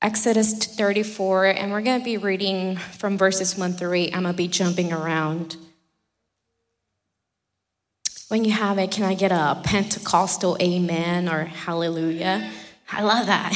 Exodus 34, and we're going to be reading from verses 1 through 8. I'm going to be jumping around. When you have it, can I get a Pentecostal amen or hallelujah? I love that.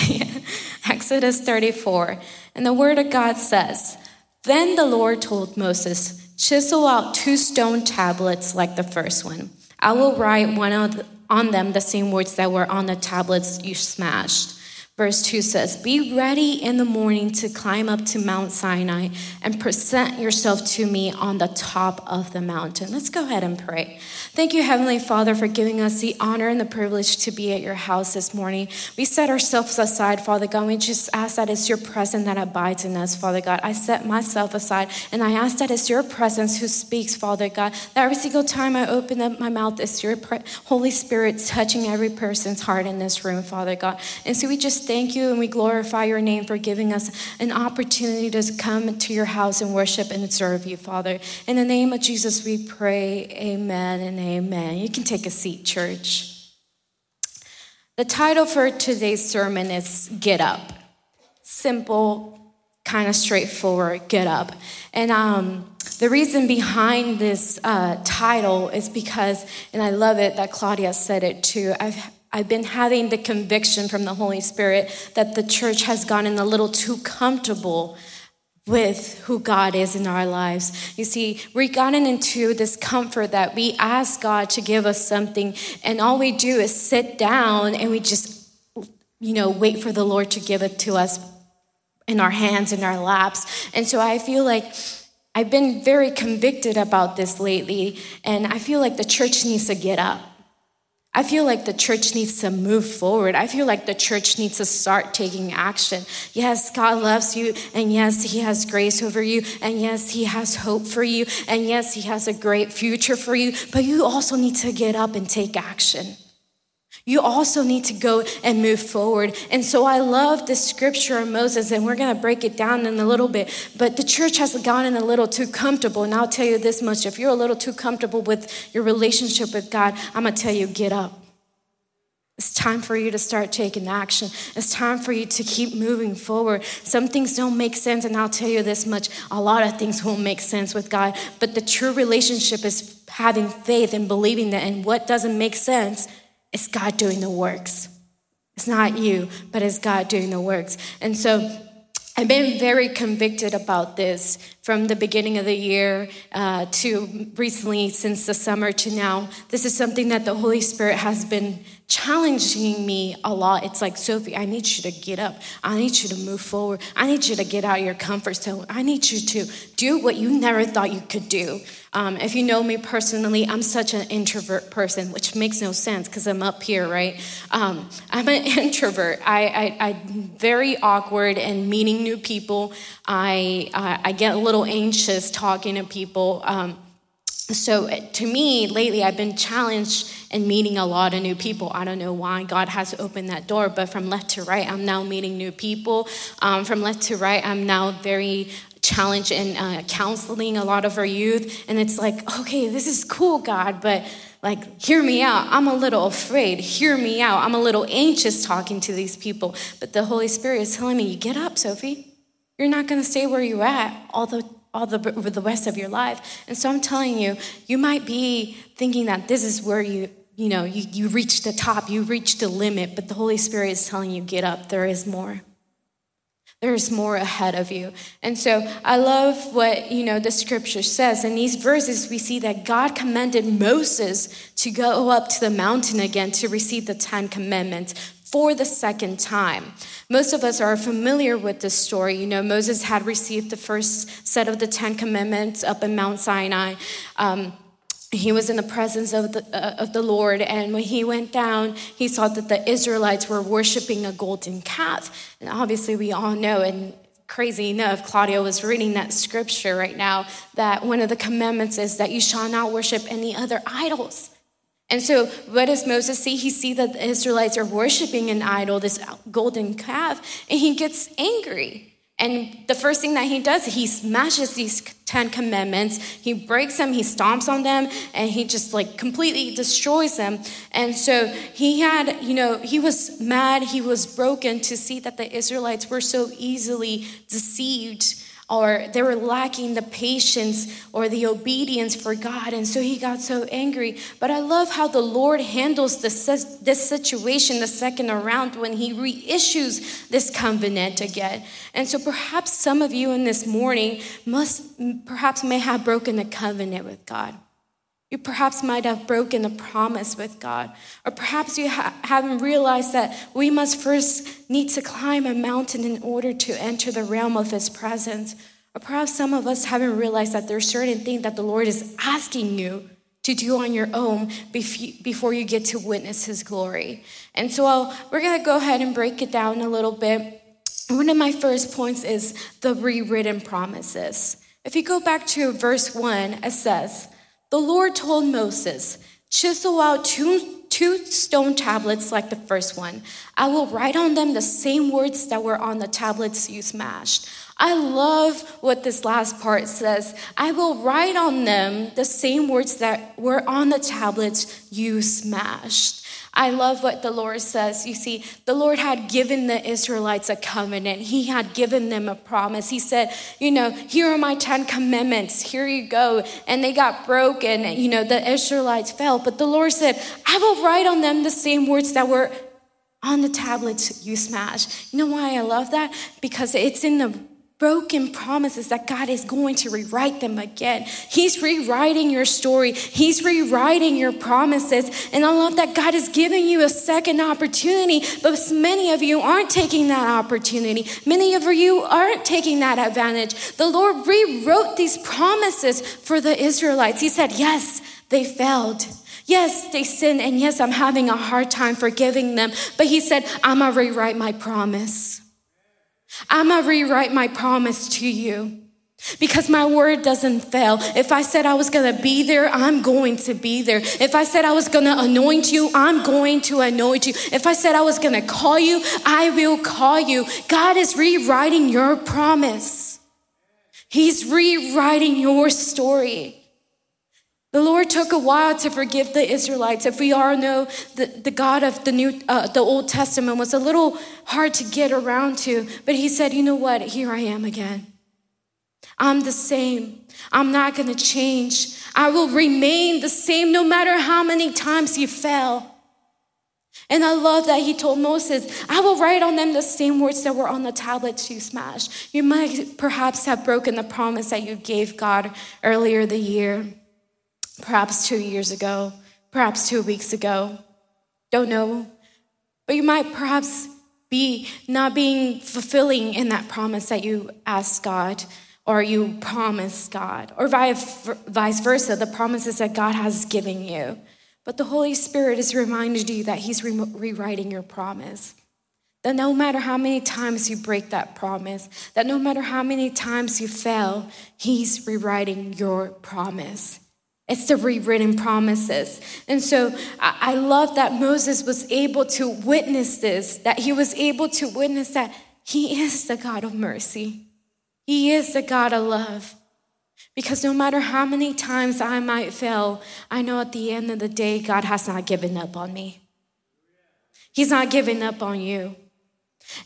Exodus 34. And the word of God says, Then the Lord told Moses, Chisel out two stone tablets like the first one. I will write one on them the same words that were on the tablets you smashed. Verse 2 says, Be ready in the morning to climb up to Mount Sinai and present yourself to me on the top of the mountain. Let's go ahead and pray. Thank you, Heavenly Father, for giving us the honor and the privilege to be at your house this morning. We set ourselves aside, Father God. We just ask that it's your presence that abides in us, Father God. I set myself aside and I ask that it's your presence who speaks, Father God. That every single time I open up my mouth, it's your Holy Spirit touching every person's heart in this room, Father God. And so we just thank you and we glorify your name for giving us an opportunity to come to your house and worship and serve you, Father. In the name of Jesus, we pray, amen and amen. You can take a seat, church. The title for today's sermon is Get Up. Simple, kind of straightforward, get up. And um, the reason behind this uh, title is because, and I love it that Claudia said it too, I've I've been having the conviction from the Holy Spirit that the church has gotten a little too comfortable with who God is in our lives. You see, we've gotten into this comfort that we ask God to give us something, and all we do is sit down and we just, you know, wait for the Lord to give it to us in our hands, in our laps. And so I feel like I've been very convicted about this lately, and I feel like the church needs to get up. I feel like the church needs to move forward. I feel like the church needs to start taking action. Yes, God loves you, and yes, He has grace over you, and yes, He has hope for you, and yes, He has a great future for you, but you also need to get up and take action. You also need to go and move forward. And so I love the scripture of Moses, and we're going to break it down in a little bit. But the church has gotten a little too comfortable. And I'll tell you this much if you're a little too comfortable with your relationship with God, I'm going to tell you, get up. It's time for you to start taking action. It's time for you to keep moving forward. Some things don't make sense, and I'll tell you this much a lot of things won't make sense with God. But the true relationship is having faith and believing that, and what doesn't make sense it's God doing the works. It's not you, but it's God doing the works. And so I've been very convicted about this from the beginning of the year uh, to recently, since the summer to now. This is something that the Holy Spirit has been challenging me a lot. It's like, Sophie, I need you to get up. I need you to move forward. I need you to get out of your comfort zone. I need you to do what you never thought you could do. Um, if you know me personally, I'm such an introvert person, which makes no sense because I'm up here, right? Um, I'm an introvert. I, I, am very awkward in meeting new people. I, uh, I get a little anxious talking to people. Um, so to me, lately, I've been challenged in meeting a lot of new people. I don't know why God has opened that door, but from left to right, I'm now meeting new people. Um, from left to right, I'm now very challenged in uh, counseling a lot of our youth. And it's like, okay, this is cool, God, but like, hear me out. I'm a little afraid. Hear me out. I'm a little anxious talking to these people. But the Holy Spirit is telling me, you get up, Sophie. You're not going to stay where you're at all the all the, the rest of your life. And so I'm telling you, you might be thinking that this is where you, you know, you, you reach the top, you reach the limit, but the Holy Spirit is telling you, get up, there is more there's more ahead of you. And so I love what, you know, the scripture says. In these verses, we see that God commanded Moses to go up to the mountain again to receive the 10 commandments for the second time. Most of us are familiar with this story. You know, Moses had received the first set of the 10 commandments up in Mount Sinai. Um, he was in the presence of the, uh, of the Lord, and when he went down, he saw that the Israelites were worshiping a golden calf. And obviously, we all know, and crazy enough, Claudia was reading that scripture right now, that one of the commandments is that you shall not worship any other idols. And so, what does Moses see? He sees that the Israelites are worshiping an idol, this golden calf, and he gets angry. And the first thing that he does, he smashes these 10 commandments, he breaks them, he stomps on them, and he just like completely destroys them. And so he had, you know, he was mad, he was broken to see that the Israelites were so easily deceived or they were lacking the patience or the obedience for God. And so he got so angry. But I love how the Lord handles this, this situation the second around when he reissues this covenant again. And so perhaps some of you in this morning must, perhaps may have broken the covenant with God. You perhaps might have broken a promise with God. Or perhaps you ha- haven't realized that we must first need to climb a mountain in order to enter the realm of His presence. Or perhaps some of us haven't realized that there's certain things that the Lord is asking you to do on your own before you get to witness His glory. And so I'll, we're going to go ahead and break it down a little bit. One of my first points is the rewritten promises. If you go back to verse 1, it says, the Lord told Moses, Chisel out two, two stone tablets like the first one. I will write on them the same words that were on the tablets you smashed. I love what this last part says. I will write on them the same words that were on the tablets you smashed. I love what the Lord says. You see, the Lord had given the Israelites a covenant, He had given them a promise. He said, You know, here are my 10 commandments, here you go. And they got broken, you know, the Israelites fell. But the Lord said, I will write on them the same words that were on the tablets you smashed. You know why I love that? Because it's in the broken promises that God is going to rewrite them again. He's rewriting your story, He's rewriting your promises. And I love that God is giving you a second opportunity, but many of you aren't taking that opportunity. Many of you aren't taking that advantage. The Lord rewrote these promises for the Israelites. He said, Yes, they failed. Yes, they sinned, and yes, I'm having a hard time forgiving them. But he said, I'm gonna rewrite my promise. I'm going to rewrite my promise to you because my word doesn't fail. If I said I was going to be there, I'm going to be there. If I said I was going to anoint you, I'm going to anoint you. If I said I was going to call you, I will call you. God is rewriting your promise. He's rewriting your story. The Lord took a while to forgive the Israelites. If we all know the, the God of the New, uh, the Old Testament was a little hard to get around to, but He said, "You know what? Here I am again. I'm the same. I'm not going to change. I will remain the same, no matter how many times you fell." And I love that he told Moses, I will write on them the same words that were on the tablets you smashed. You might perhaps have broken the promise that you gave God earlier the year perhaps two years ago, perhaps two weeks ago. Don't know. But you might perhaps be not being fulfilling in that promise that you asked God or you promised God, or vice versa, the promises that God has given you. But the Holy Spirit has reminded you that He's re- rewriting your promise. That no matter how many times you break that promise, that no matter how many times you fail, He's rewriting your promise. It's the rewritten promises. And so I love that Moses was able to witness this, that he was able to witness that he is the God of mercy. He is the God of love. Because no matter how many times I might fail, I know at the end of the day, God has not given up on me. He's not giving up on you.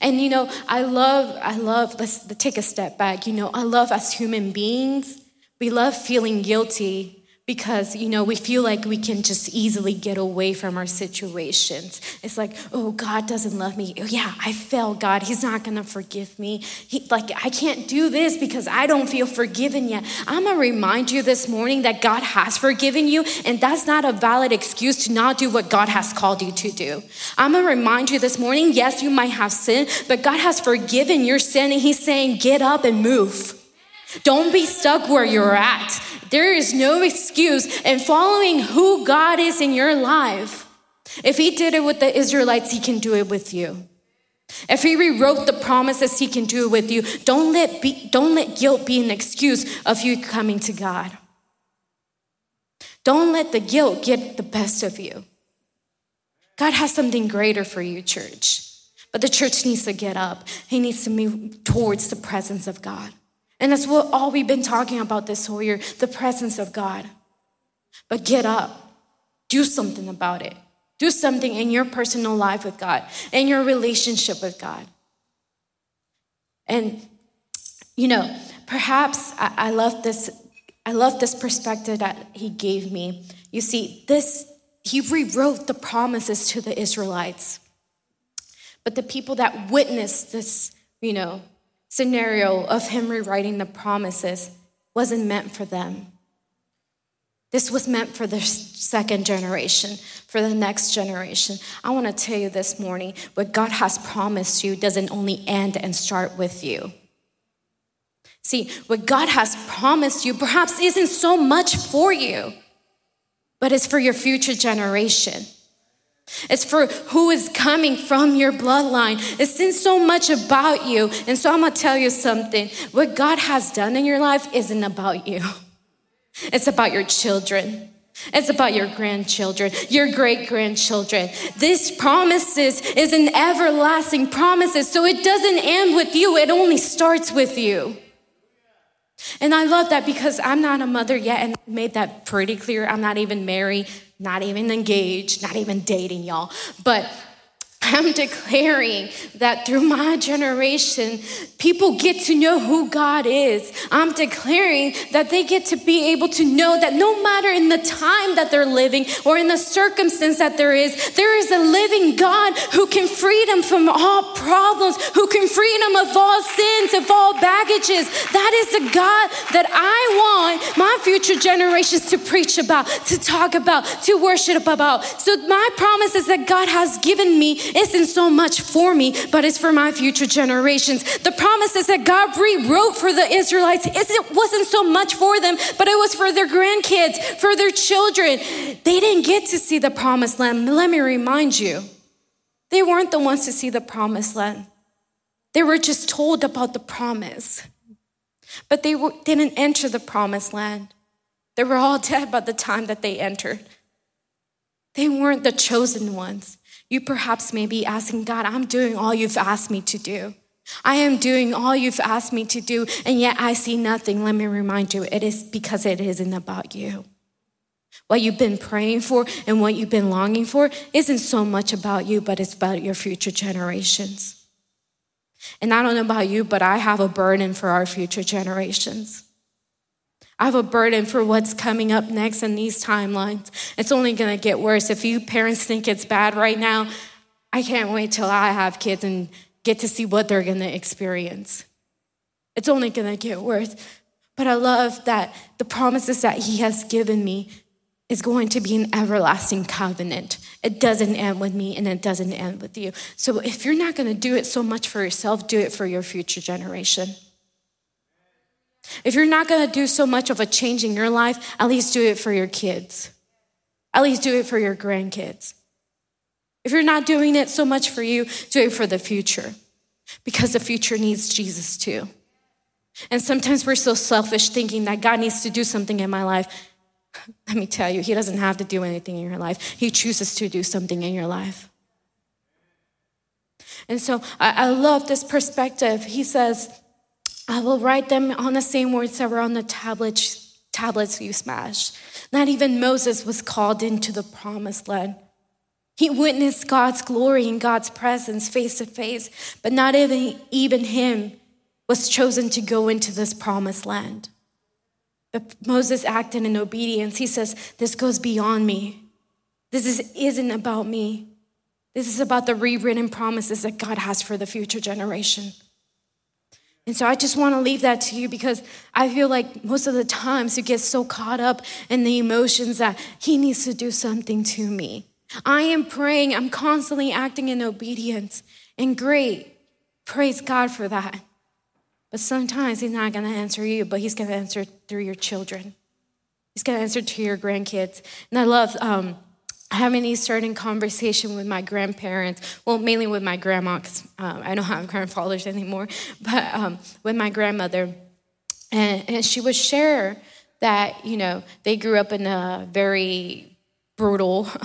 And you know, I love, I love, let's take a step back. You know, I love as human beings, we love feeling guilty because you know we feel like we can just easily get away from our situations. It's like oh god doesn't love me. Oh, yeah i fell god. He's not gonna forgive me. He, like i can't do this because i don't feel forgiven yet. I'm gonna remind you this morning that god has forgiven you and that's not a valid excuse to not do what god has called you to do. I'm gonna remind you this morning yes you might have sinned but god has forgiven your sin and he's saying get up and move don't be stuck where you're at. There is no excuse in following who God is in your life. If He did it with the Israelites, He can do it with you. If He rewrote the promises, He can do it with you. Don't let, be, don't let guilt be an excuse of you coming to God. Don't let the guilt get the best of you. God has something greater for you, church. But the church needs to get up. He needs to move towards the presence of God. And that's what all we've been talking about this whole year the presence of God. But get up, do something about it. Do something in your personal life with God, in your relationship with God. And, you know, perhaps I, I love this. I love this perspective that he gave me. You see, this, he rewrote the promises to the Israelites. But the people that witnessed this, you know, scenario of him rewriting the promises wasn't meant for them. This was meant for the second generation, for the next generation. I want to tell you this morning what God has promised you doesn't only end and start with you. See, what God has promised you perhaps isn't so much for you, but it's for your future generation. It's for who is coming from your bloodline. It's in so much about you. And so I'm going to tell you something. What God has done in your life isn't about you. It's about your children. It's about your grandchildren, your great grandchildren. This promises is an everlasting promises. So it doesn't end with you. It only starts with you. And I love that because I'm not a mother yet and I made that pretty clear. I'm not even married, not even engaged, not even dating y'all. But I'm declaring that through my generation, people get to know who God is. I'm declaring that they get to be able to know that no matter in the time that they're living or in the circumstance that there is, there is a living God who can free them from all problems, who can free them of all sins, of all baggages. That is the God that I want my future generations to preach about, to talk about, to worship about. So my promise is that God has given me isn't so much for me, but it's for my future generations. The promises that God rewrote for the Israelites it wasn't so much for them, but it was for their grandkids, for their children. They didn't get to see the promised land. Let me remind you, they weren't the ones to see the promised land. They were just told about the promise, but they didn't enter the promised land. They were all dead by the time that they entered. They weren't the chosen ones. You perhaps may be asking God, I'm doing all you've asked me to do. I am doing all you've asked me to do, and yet I see nothing. Let me remind you, it is because it isn't about you. What you've been praying for and what you've been longing for isn't so much about you, but it's about your future generations. And I don't know about you, but I have a burden for our future generations. I have a burden for what's coming up next in these timelines. It's only going to get worse. If you parents think it's bad right now, I can't wait till I have kids and get to see what they're going to experience. It's only going to get worse. But I love that the promises that He has given me is going to be an everlasting covenant. It doesn't end with me and it doesn't end with you. So if you're not going to do it so much for yourself, do it for your future generation. If you're not going to do so much of a change in your life, at least do it for your kids. At least do it for your grandkids. If you're not doing it so much for you, do it for the future because the future needs Jesus too. And sometimes we're so selfish thinking that God needs to do something in my life. Let me tell you, He doesn't have to do anything in your life, He chooses to do something in your life. And so I, I love this perspective. He says, I will write them on the same words that were on the tablets, tablets you smashed. Not even Moses was called into the promised land. He witnessed God's glory and God's presence face to face, but not even, even him was chosen to go into this promised land. But Moses acted in obedience. He says, This goes beyond me. This is, isn't about me. This is about the rewritten promises that God has for the future generation. And so I just want to leave that to you because I feel like most of the times you get so caught up in the emotions that he needs to do something to me. I am praying, I'm constantly acting in obedience. And great, praise God for that. But sometimes he's not going to answer you, but he's going to answer through your children. He's going to answer to your grandkids. And I love um, having a certain conversation with my grandparents well mainly with my grandma because um, i don't have grandfathers anymore but um, with my grandmother and, and she would share that you know they grew up in a very brutal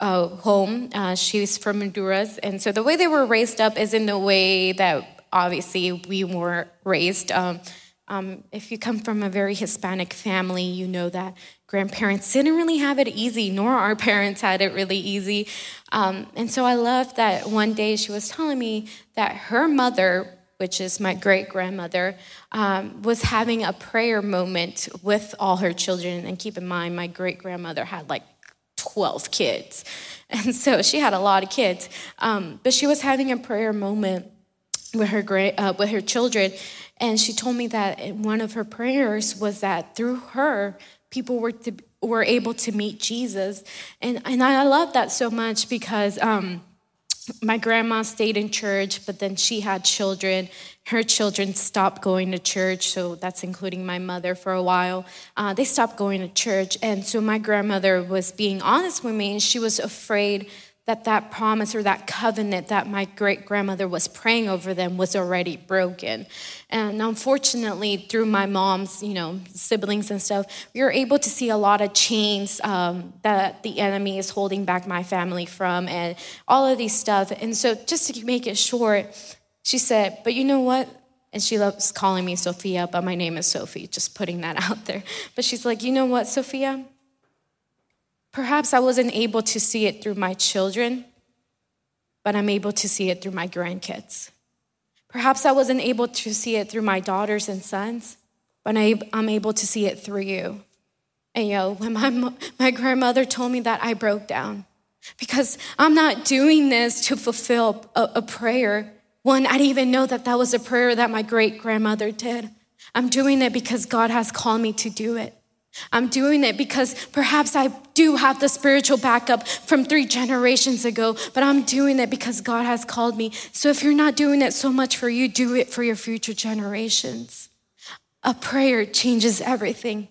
uh, home. Uh, she's from Honduras. And so the way they were raised up is in the way that obviously we were raised. Um, um, if you come from a very Hispanic family, you know that grandparents didn't really have it easy, nor our parents had it really easy. Um, and so I love that one day she was telling me that her mother, which is my great grandmother, um, was having a prayer moment with all her children. And keep in mind, my great grandmother had like 12 kids. And so she had a lot of kids. Um, but she was having a prayer moment with her, great, uh, with her children. And she told me that one of her prayers was that through her, people were, to, were able to meet Jesus. And, and I love that so much because um, my grandma stayed in church, but then she had children. Her children stopped going to church, so that's including my mother for a while. Uh, they stopped going to church. And so my grandmother was being honest with me, and she was afraid that that promise or that covenant that my great grandmother was praying over them was already broken. And unfortunately through my mom's you know siblings and stuff we were able to see a lot of chains um, that the enemy is holding back my family from and all of these stuff. And so just to make it short she said but you know what? And she loves calling me sophia but my name is sophie just putting that out there. But she's like you know what sophia Perhaps I wasn't able to see it through my children, but I'm able to see it through my grandkids. Perhaps I wasn't able to see it through my daughters and sons, but I'm able to see it through you. And you know, when my, my grandmother told me that, I broke down because I'm not doing this to fulfill a, a prayer. One, I didn't even know that that was a prayer that my great grandmother did. I'm doing it because God has called me to do it. I'm doing it because perhaps I do have the spiritual backup from three generations ago, but I'm doing it because God has called me. So if you're not doing it so much for you, do it for your future generations. A prayer changes everything.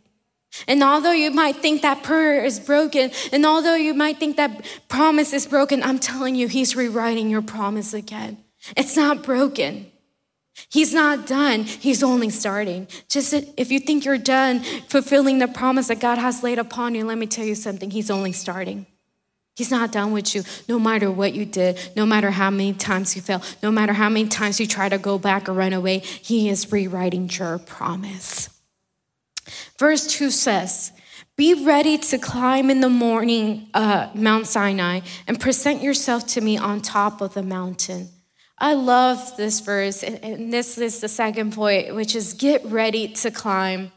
And although you might think that prayer is broken, and although you might think that promise is broken, I'm telling you, He's rewriting your promise again. It's not broken. He's not done. He's only starting. Just if you think you're done fulfilling the promise that God has laid upon you, let me tell you something. He's only starting. He's not done with you, no matter what you did, no matter how many times you fail, no matter how many times you try to go back or run away. He is rewriting your promise. Verse 2 says, Be ready to climb in the morning, uh, Mount Sinai, and present yourself to me on top of the mountain. I love this verse, and this is the second point, which is get ready to climb.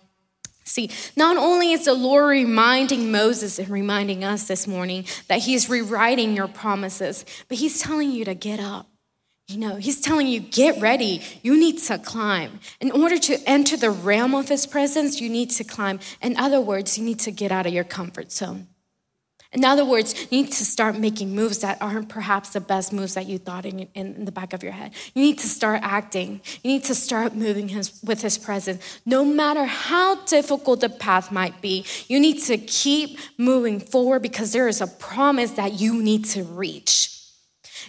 See, not only is the Lord reminding Moses and reminding us this morning that he's rewriting your promises, but he's telling you to get up. You know, he's telling you, get ready. You need to climb. In order to enter the realm of his presence, you need to climb. In other words, you need to get out of your comfort zone. In other words, you need to start making moves that aren't perhaps the best moves that you thought in, in, the back of your head. You need to start acting. You need to start moving his, with his presence. No matter how difficult the path might be, you need to keep moving forward because there is a promise that you need to reach.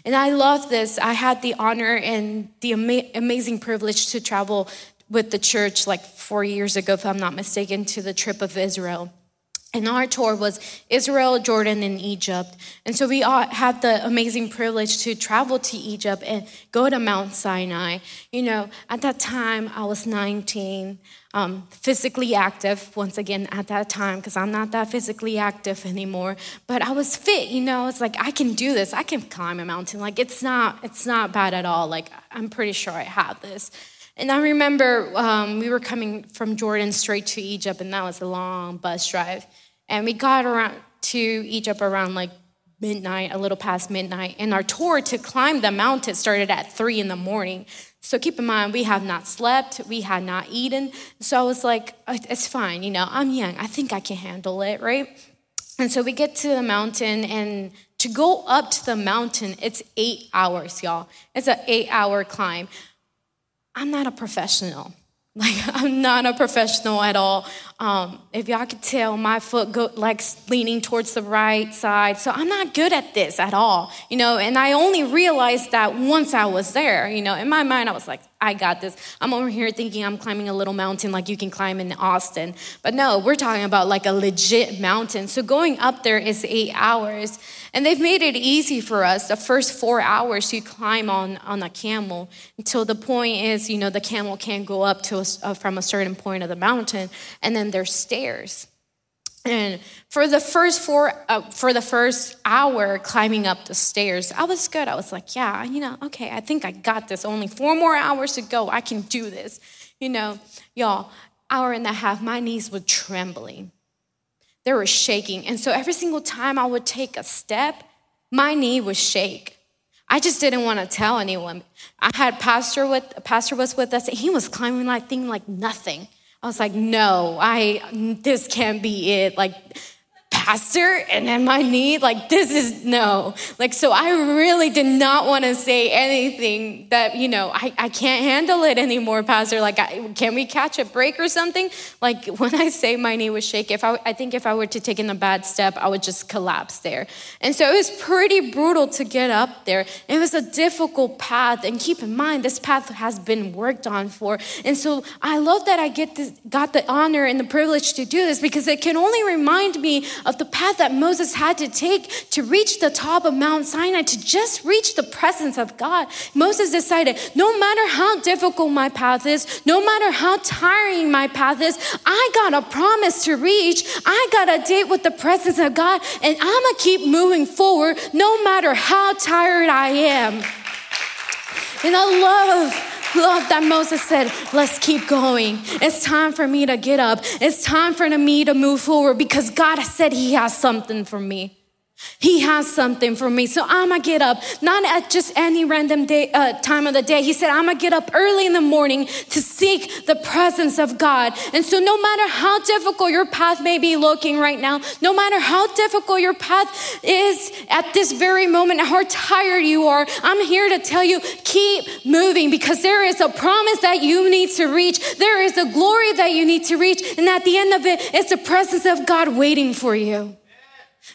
And I love this. I had the honor and the ama- amazing privilege to travel with the church like four years ago, if I'm not mistaken, to the trip of Israel. And our tour was Israel, Jordan, and Egypt. And so we had the amazing privilege to travel to Egypt and go to Mount Sinai. You know, at that time, I was 19, um, physically active, once again, at that time, because I'm not that physically active anymore. But I was fit, you know, it's like, I can do this. I can climb a mountain. Like, it's not, it's not bad at all. Like, I'm pretty sure I have this. And I remember um, we were coming from Jordan straight to Egypt, and that was a long bus drive. And we got around to Egypt around like midnight, a little past midnight. And our tour to climb the mountain started at three in the morning. So keep in mind, we have not slept, we had not eaten. So I was like, uh, it's fine, you know, I'm young, I think I can handle it, right? And so we get to the mountain, and to go up to the mountain, it's eight hours, y'all. It's an eight hour climb. I'm not a professional. Like I'm not a professional at all. Um, if y'all could tell, my foot go like leaning towards the right side, so I'm not good at this at all. You know, and I only realized that once I was there. You know, in my mind, I was like, I got this. I'm over here thinking I'm climbing a little mountain like you can climb in Austin. But no, we're talking about like a legit mountain. So going up there is eight hours. And they've made it easy for us the first four hours you climb on, on a camel until the point is, you know, the camel can't go up to a, uh, from a certain point of the mountain. And then there's stairs. And for the first four, uh, for the first hour climbing up the stairs, I was good. I was like, yeah, you know, okay, I think I got this. Only four more hours to go. I can do this. You know, y'all, hour and a half, my knees were trembling. They were shaking. And so every single time I would take a step, my knee would shake. I just didn't want to tell anyone. I had pastor with pastor was with us. And he was climbing like thing like nothing. I was like, no, I this can't be it. Like pastor and then my knee like this is no. Like so i really did not want to say anything that you know i, I can't handle it anymore pastor. Like I, can we catch a break or something? Like when i say my knee was shaking if I, I think if i were to take in a bad step i would just collapse there. And so it was pretty brutal to get up there. It was a difficult path and keep in mind this path has been worked on for. And so i love that i get this, got the honor and the privilege to do this because it can only remind me of the path that Moses had to take to reach the top of Mount Sinai, to just reach the presence of God. Moses decided no matter how difficult my path is, no matter how tiring my path is, I got a promise to reach. I got a date with the presence of God, and I'm gonna keep moving forward no matter how tired I am. And I love love that Moses said, let's keep going. It's time for me to get up. It's time for me to move forward because God said He has something for me. He has something for me. So I'm gonna get up, not at just any random day, uh, time of the day. He said, I'm gonna get up early in the morning to seek the presence of God. And so, no matter how difficult your path may be looking right now, no matter how difficult your path is at this very moment, how tired you are, I'm here to tell you keep moving because there is a promise that you need to reach. There is a glory that you need to reach. And at the end of it, it's the presence of God waiting for you.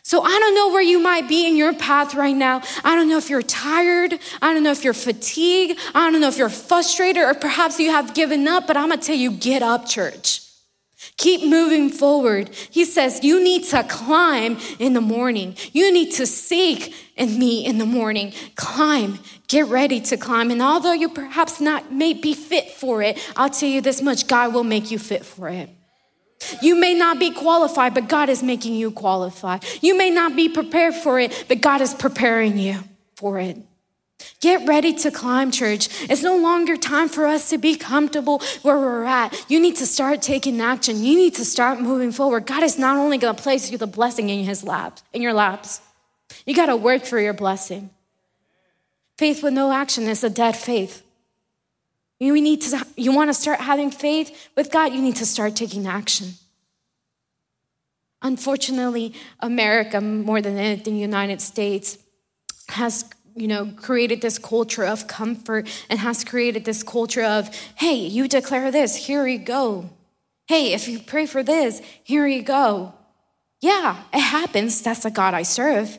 So I don't know where you might be in your path right now. I don't know if you're tired. I don't know if you're fatigued. I don't know if you're frustrated or perhaps you have given up, but I'm going to tell you get up, church. Keep moving forward. He says you need to climb in the morning. You need to seek in me in the morning. Climb. Get ready to climb. And although you perhaps not may be fit for it, I'll tell you this much God will make you fit for it. You may not be qualified, but God is making you qualified. You may not be prepared for it, but God is preparing you for it. Get ready to climb, church. It's no longer time for us to be comfortable where we're at. You need to start taking action. You need to start moving forward. God is not only going to place you the blessing in his lap, in your laps. You got to work for your blessing. Faith with no action is a dead faith. You need to you want to start having faith with God, you need to start taking action. Unfortunately, America more than anything United States has you know created this culture of comfort and has created this culture of hey, you declare this, here you go. Hey, if you pray for this, here you go. Yeah, it happens. That's the God I serve.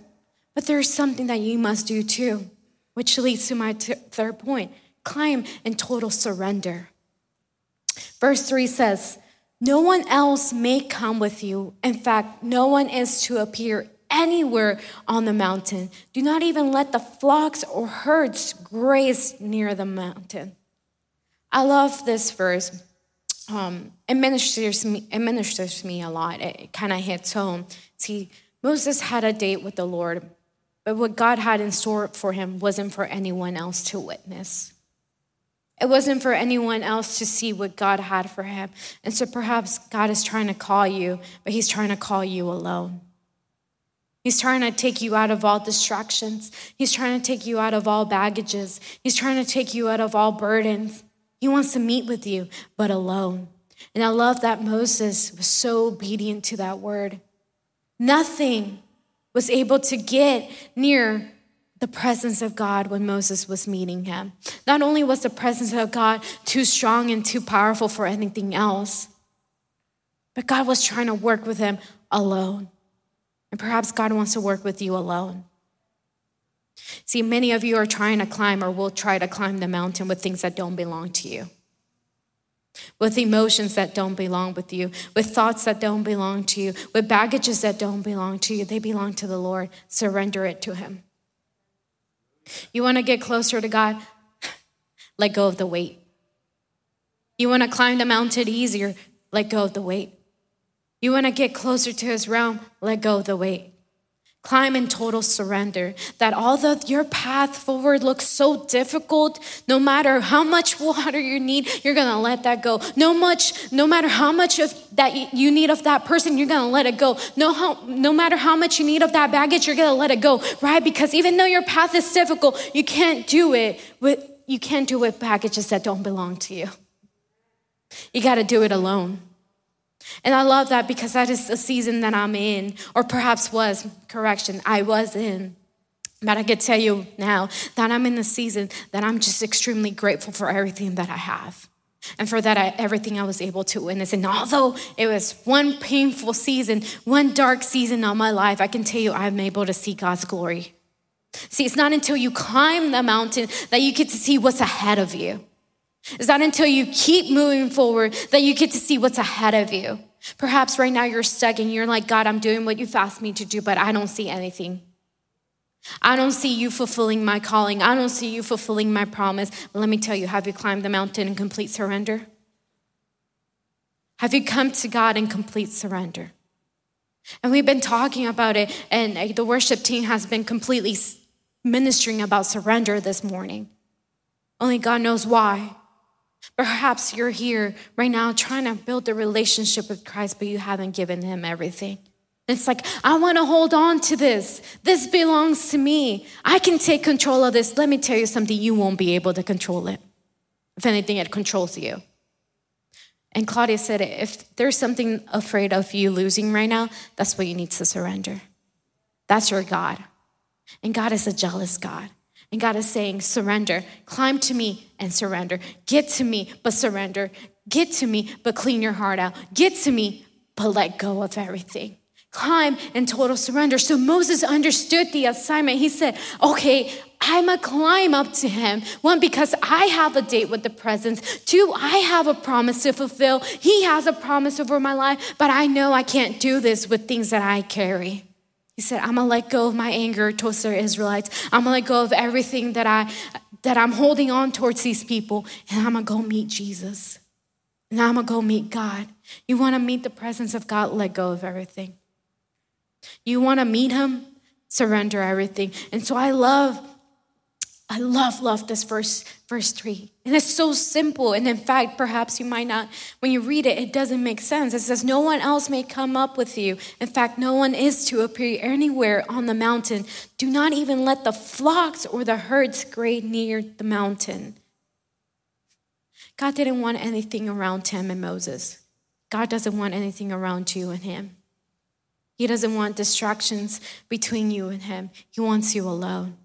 But there's something that you must do too, which leads to my t- third point climb in total surrender. Verse 3 says, No one else may come with you. In fact, no one is to appear anywhere on the mountain. Do not even let the flocks or herds graze near the mountain. I love this verse. Um, it ministers me. It ministers me a lot. It, it kind of hits home. See, Moses had a date with the Lord, but what God had in store for him wasn't for anyone else to witness. It wasn't for anyone else to see what God had for him. And so perhaps God is trying to call you, but he's trying to call you alone. He's trying to take you out of all distractions. He's trying to take you out of all baggages. He's trying to take you out of all burdens. He wants to meet with you, but alone. And I love that Moses was so obedient to that word. Nothing was able to get near the presence of God when Moses was meeting him. Not only was the presence of God too strong and too powerful for anything else, but God was trying to work with him alone. And perhaps God wants to work with you alone. See, many of you are trying to climb or will try to climb the mountain with things that don't belong to you, with emotions that don't belong with you, with thoughts that don't belong to you, with baggages that don't belong to you. They belong to the Lord. Surrender it to Him. You want to get closer to God? Let go of the weight. You want to climb the mountain easier? Let go of the weight. You want to get closer to His realm? Let go of the weight. Climb in total surrender. That although your path forward looks so difficult, no matter how much water you need, you're gonna let that go. No much, no matter how much of that you need of that person, you're gonna let it go. No, no matter how much you need of that baggage, you're gonna let it go, right? Because even though your path is difficult, you can't do it with you can't do it with baggages that don't belong to you. You gotta do it alone. And I love that because that is the season that I'm in, or perhaps was, correction, I was in. But I can tell you now that I'm in the season that I'm just extremely grateful for everything that I have and for that I, everything I was able to witness. And although it was one painful season, one dark season of my life, I can tell you I'm able to see God's glory. See, it's not until you climb the mountain that you get to see what's ahead of you. It's not until you keep moving forward that you get to see what's ahead of you. Perhaps right now you're stuck and you're like, God, I'm doing what you've asked me to do, but I don't see anything. I don't see you fulfilling my calling. I don't see you fulfilling my promise. But let me tell you, have you climbed the mountain in complete surrender? Have you come to God in complete surrender? And we've been talking about it, and uh, the worship team has been completely ministering about surrender this morning. Only God knows why. Perhaps you're here right now trying to build a relationship with Christ, but you haven't given him everything. It's like, I want to hold on to this. This belongs to me. I can take control of this. Let me tell you something, you won't be able to control it. If anything, it controls you. And Claudia said, if there's something afraid of you losing right now, that's what you need to surrender. That's your God. And God is a jealous God. And God is saying, surrender. Climb to me and surrender. Get to me, but surrender. Get to me, but clean your heart out. Get to me, but let go of everything. Climb in total surrender. So Moses understood the assignment. He said, okay, I'm a climb up to him. One, because I have a date with the presence. Two, I have a promise to fulfill. He has a promise over my life, but I know I can't do this with things that I carry. He said, I'm gonna let go of my anger towards the Israelites. I'm gonna let go of everything that I that I'm holding on towards these people, and I'm gonna go meet Jesus. And I'm gonna go meet God. You wanna meet the presence of God, let go of everything. You wanna meet him, surrender everything. And so I love I love, love this verse, verse three. And it's so simple. And in fact, perhaps you might not, when you read it, it doesn't make sense. It says, No one else may come up with you. In fact, no one is to appear anywhere on the mountain. Do not even let the flocks or the herds graze near the mountain. God didn't want anything around him and Moses. God doesn't want anything around you and him. He doesn't want distractions between you and him. He wants you alone.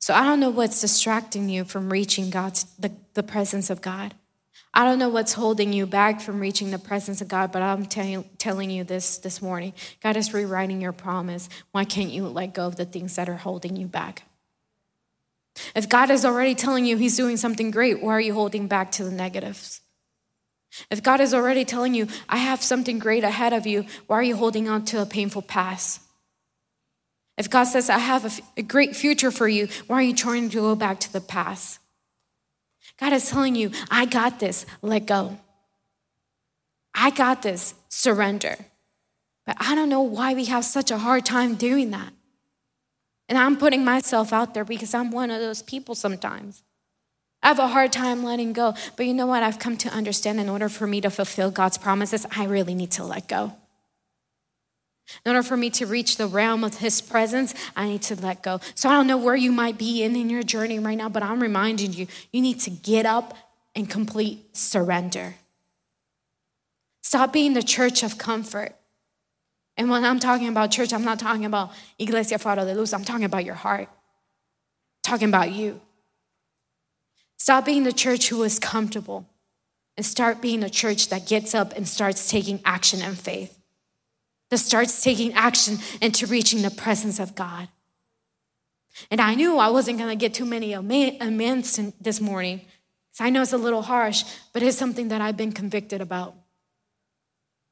So I don't know what's distracting you from reaching God's the, the presence of God. I don't know what's holding you back from reaching the presence of God, but I'm tell, telling you this this morning. God is rewriting your promise. Why can't you let go of the things that are holding you back? If God is already telling you He's doing something great, why are you holding back to the negatives? If God is already telling you, I have something great ahead of you, why are you holding on to a painful past? If God says, I have a, f- a great future for you, why are you trying to go back to the past? God is telling you, I got this, let go. I got this, surrender. But I don't know why we have such a hard time doing that. And I'm putting myself out there because I'm one of those people sometimes. I have a hard time letting go. But you know what? I've come to understand in order for me to fulfill God's promises, I really need to let go. In order for me to reach the realm of his presence, I need to let go. So I don't know where you might be in, in your journey right now, but I'm reminding you, you need to get up and complete surrender. Stop being the church of comfort. And when I'm talking about church, I'm not talking about Iglesia Faro de Luz, I'm talking about your heart, I'm talking about you. Stop being the church who is comfortable and start being a church that gets up and starts taking action and faith that starts taking action into reaching the presence of God. And I knew I wasn't going to get too many amens this morning. So I know it's a little harsh, but it's something that I've been convicted about.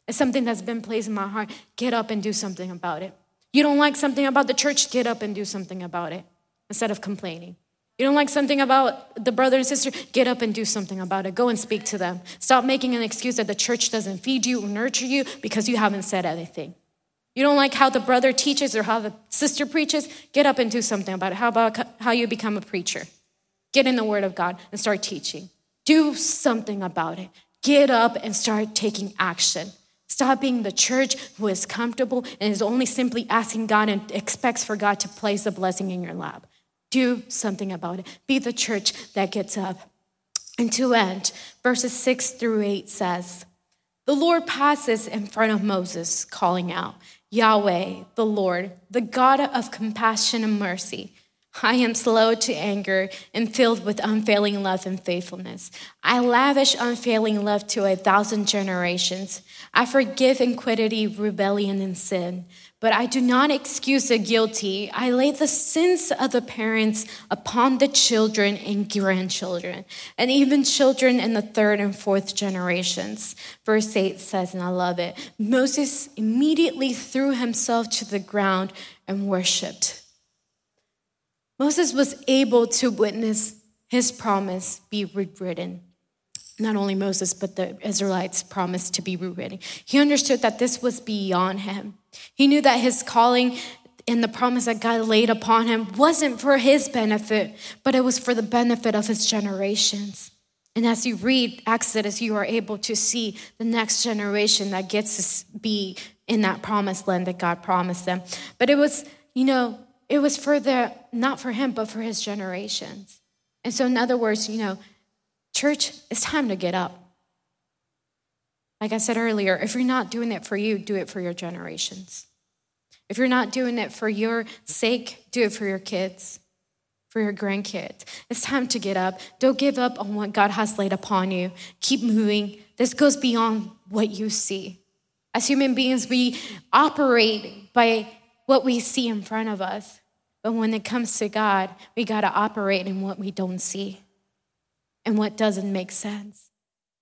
It's something that's been placed in my heart. Get up and do something about it. You don't like something about the church, get up and do something about it instead of complaining. You don't like something about the brother and sister, get up and do something about it. Go and speak to them. Stop making an excuse that the church doesn't feed you or nurture you because you haven't said anything. You don't like how the brother teaches or how the sister preaches? Get up and do something about it. How about how you become a preacher? Get in the Word of God and start teaching. Do something about it. Get up and start taking action. Stop being the church who is comfortable and is only simply asking God and expects for God to place a blessing in your lap. Do something about it. Be the church that gets up. And to end, verses six through eight says, The Lord passes in front of Moses, calling out, Yahweh, the Lord, the God of compassion and mercy. I am slow to anger and filled with unfailing love and faithfulness. I lavish unfailing love to a thousand generations. I forgive iniquity, rebellion, and sin. But I do not excuse the guilty. I lay the sins of the parents upon the children and grandchildren, and even children in the third and fourth generations. Verse 8 says, and I love it Moses immediately threw himself to the ground and worshiped. Moses was able to witness his promise be rewritten not only Moses, but the Israelites promised to be rewritten. He understood that this was beyond him. He knew that his calling and the promise that God laid upon him wasn't for his benefit, but it was for the benefit of his generations. And as you read Exodus, you are able to see the next generation that gets to be in that promised land that God promised them. But it was, you know, it was for the, not for him, but for his generations. And so, in other words, you know, Church, it's time to get up. Like I said earlier, if you're not doing it for you, do it for your generations. If you're not doing it for your sake, do it for your kids, for your grandkids. It's time to get up. Don't give up on what God has laid upon you. Keep moving. This goes beyond what you see. As human beings, we operate by what we see in front of us. But when it comes to God, we got to operate in what we don't see and what doesn't make sense.